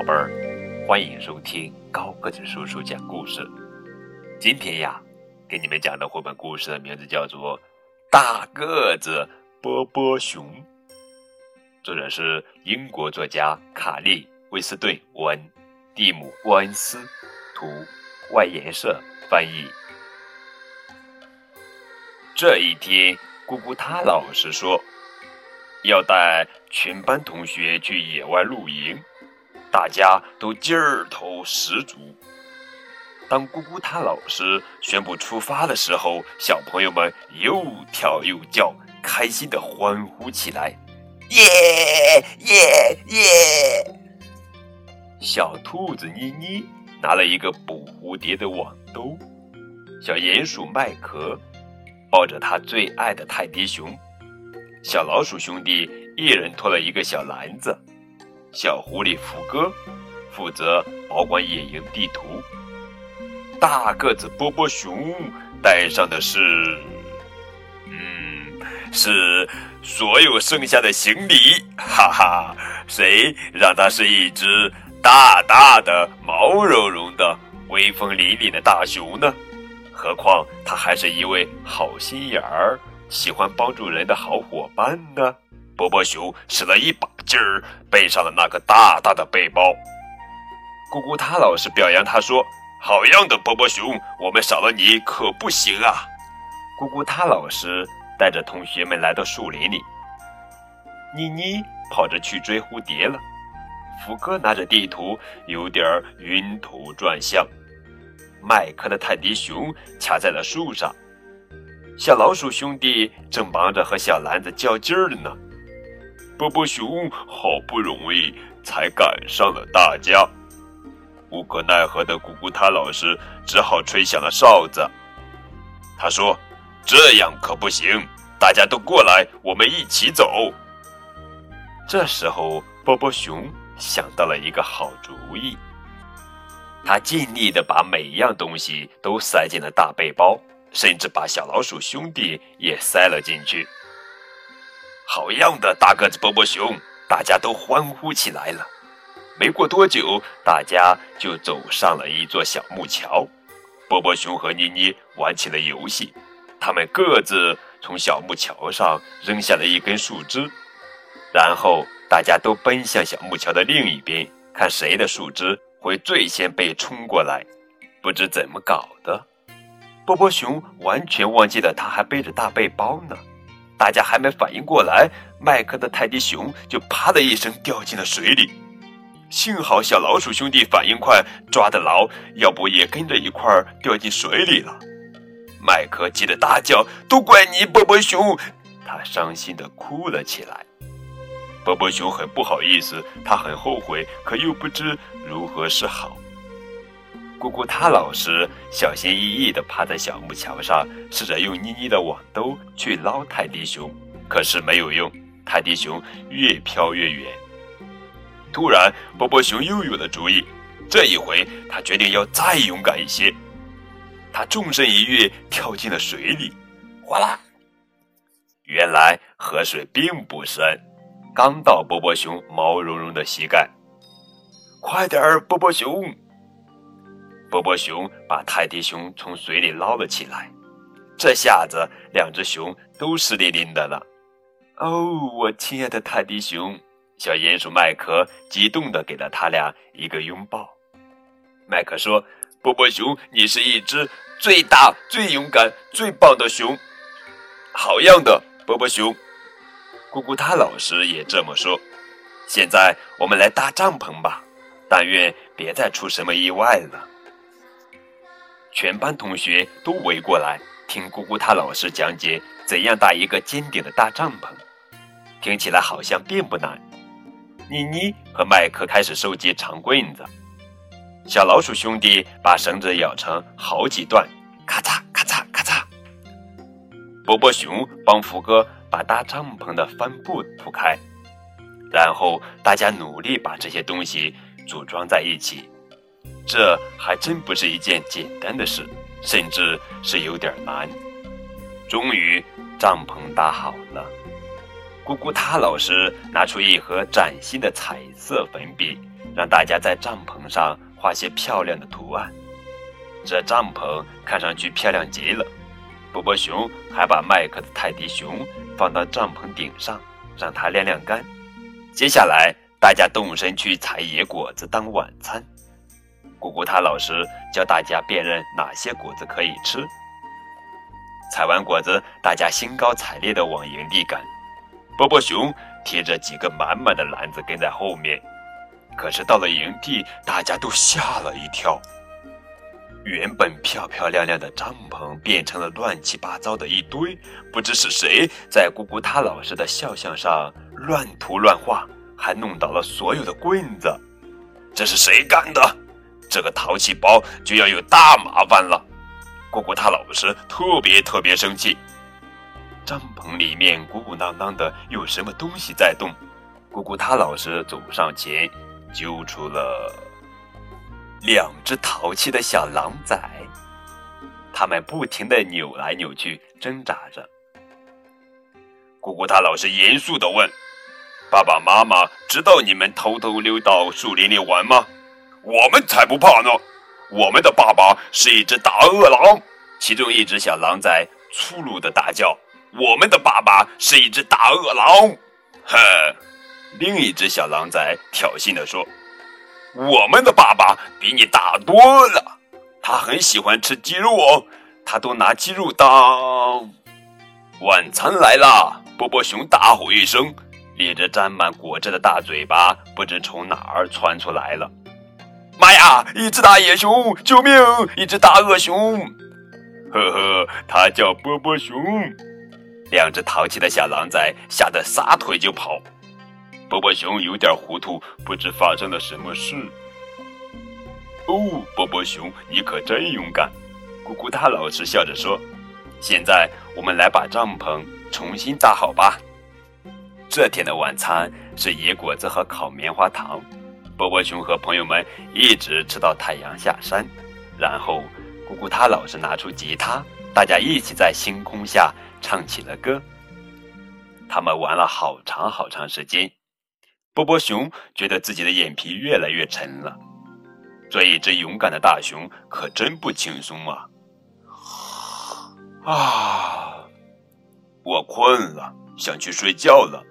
宝贝儿，欢迎收听高个子叔叔讲故事。今天呀，给你们讲的绘本故事的名字叫做《大个子波波熊》，作者是英国作家卡利·威斯顿·文，蒂姆·沃恩斯，图，外研社翻译。这一天，咕咕他老师说。要带全班同学去野外露营，大家都劲儿头十足。当咕咕他老师宣布出发的时候，小朋友们又跳又叫，开心的欢呼起来：“耶耶耶！”小兔子妮妮拿了一个捕蝴蝶的网兜，小鼹鼠麦壳抱着他最爱的泰迪熊。小老鼠兄弟一人拖了一个小篮子，小狐狸福哥负责保管野营地图，大个子波波熊带上的是，嗯，是所有剩下的行李，哈哈，谁让它是一只大大的、毛茸茸的、威风凛凛的大熊呢？何况它还是一位好心眼儿。喜欢帮助人的好伙伴呢。波波熊使了一把劲儿，背上了那个大大的背包。咕咕他老师表扬他说：“好样的，波波熊，我们少了你可不行啊！”咕咕他老师带着同学们来到树林里。妮妮跑着去追蝴蝶了。福哥拿着地图，有点晕头转向。麦克的泰迪熊卡在了树上。小老鼠兄弟正忙着和小篮子较劲儿呢，波波熊好不容易才赶上了大家，无可奈何的咕咕他老师只好吹响了哨子。他说：“这样可不行，大家都过来，我们一起走。”这时候，波波熊想到了一个好主意，他尽力的把每一样东西都塞进了大背包。甚至把小老鼠兄弟也塞了进去。好样的，大个子波波熊！大家都欢呼起来了。没过多久，大家就走上了一座小木桥。波波熊和妮妮玩起了游戏，他们各自从小木桥上扔下了一根树枝，然后大家都奔向小木桥的另一边，看谁的树枝会最先被冲过来。不知怎么搞的。波波熊完全忘记了，他还背着大背包呢。大家还没反应过来，麦克的泰迪熊就啪的一声掉进了水里。幸好小老鼠兄弟反应快，抓得牢，要不也跟着一块儿掉进水里了。麦克急得大叫：“都怪你，波波熊！”他伤心地哭了起来。波波熊很不好意思，他很后悔，可又不知如何是好。咕咕他老实小心翼翼地趴在小木桥上，试着用妮妮的网兜去捞泰迪熊，可是没有用，泰迪熊越飘越远。突然，波波熊又有了主意，这一回他决定要再勇敢一些。他纵身一跃，跳进了水里，哗啦！原来河水并不深，刚到波波熊毛茸茸的膝盖。快点儿，波波熊！波波熊把泰迪熊从水里捞了起来，这下子两只熊都湿淋淋的了。哦，我亲爱的泰迪熊，小鼹鼠麦克激动地给了他俩一个拥抱。麦克说：“波波熊，你是一只最大、最勇敢、最棒的熊。”好样的，波波熊！咕咕他老师也这么说。现在我们来搭帐篷吧，但愿别再出什么意外了。全班同学都围过来听咕咕他老师讲解怎样搭一个尖顶的大帐篷，听起来好像并不难。妮妮和麦克开始收集长棍子，小老鼠兄弟把绳子咬成好几段，咔嚓咔嚓咔嚓。波波熊帮福哥把搭帐篷的帆布铺开，然后大家努力把这些东西组装在一起。这还真不是一件简单的事，甚至是有点难。终于，帐篷搭好了。咕咕他老师拿出一盒崭新的彩色粉笔，让大家在帐篷上画些漂亮的图案。这帐篷看上去漂亮极了。波波熊还把麦克的泰迪熊放到帐篷顶上，让它晾晾干。接下来，大家动身去采野果子当晚餐。咕咕他老师教大家辨认哪些果子可以吃。采完果子，大家兴高采烈地往营地赶。波波熊提着几个满满的篮子跟在后面。可是到了营地，大家都吓了一跳。原本漂漂亮亮的帐篷变成了乱七八糟的一堆，不知是谁在咕咕他老师的肖像上乱涂乱画，还弄倒了所有的棍子。这是谁干的？这个淘气包就要有大麻烦了。咕咕他老师特别特别生气。帐篷里面鼓鼓囊囊的，有什么东西在动？咕咕他老师走上前，揪出了。两只淘气的小狼崽，它们不停地扭来扭去，挣扎着。姑姑她老师严肃地问：“爸爸妈妈知道你们偷偷溜到树林里玩吗？”“我们才不怕呢！我们的爸爸是一只大恶狼。”其中一只小狼崽粗鲁地大叫：“我们的爸爸是一只大恶狼！”哼，另一只小狼崽挑衅地说。我们的爸爸比你大多了，他很喜欢吃鸡肉哦，他都拿鸡肉当晚餐来了。波波熊大吼一声，咧着沾满果汁的大嘴巴不知从哪儿窜出来了。妈呀！一只大野熊，救命！一只大恶熊，呵呵，它叫波波熊。两只淘气的小狼崽吓得撒腿就跑。波波熊有点糊涂，不知发生了什么事。哦，波波熊，你可真勇敢！咕咕大老师笑着说：“现在我们来把帐篷重新搭好吧。”这天的晚餐是野果子和烤棉花糖。波波熊和朋友们一直吃到太阳下山，然后咕咕他老师拿出吉他，大家一起在星空下唱起了歌。他们玩了好长好长时间。波波熊觉得自己的眼皮越来越沉了。做一只勇敢的大熊可真不轻松啊！啊，我困了，想去睡觉了。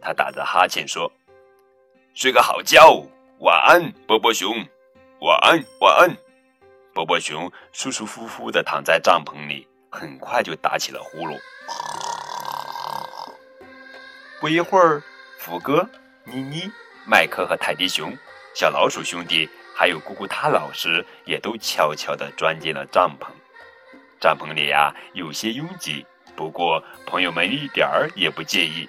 他打着哈欠说：“睡个好觉，晚安，波波熊。晚安，晚安。”波波熊舒舒服服地躺在帐篷里，很快就打起了呼噜。不一会儿。福哥、妮妮、麦克和泰迪熊、小老鼠兄弟，还有咕咕他老师，也都悄悄地钻进了帐篷。帐篷里呀，有些拥挤，不过朋友们一点儿也不介意，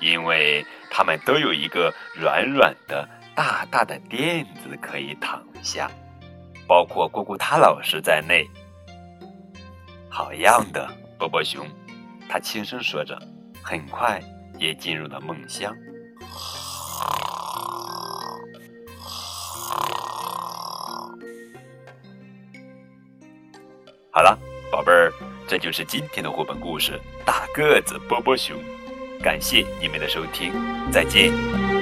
因为他们都有一个软软的、大大的垫子可以躺下，包括咕咕他老师在内。好样的，波波熊！他轻声说着，很快也进入了梦乡。好了，宝贝儿，这就是今天的绘本故事《大个子波波熊》。感谢你们的收听，再见。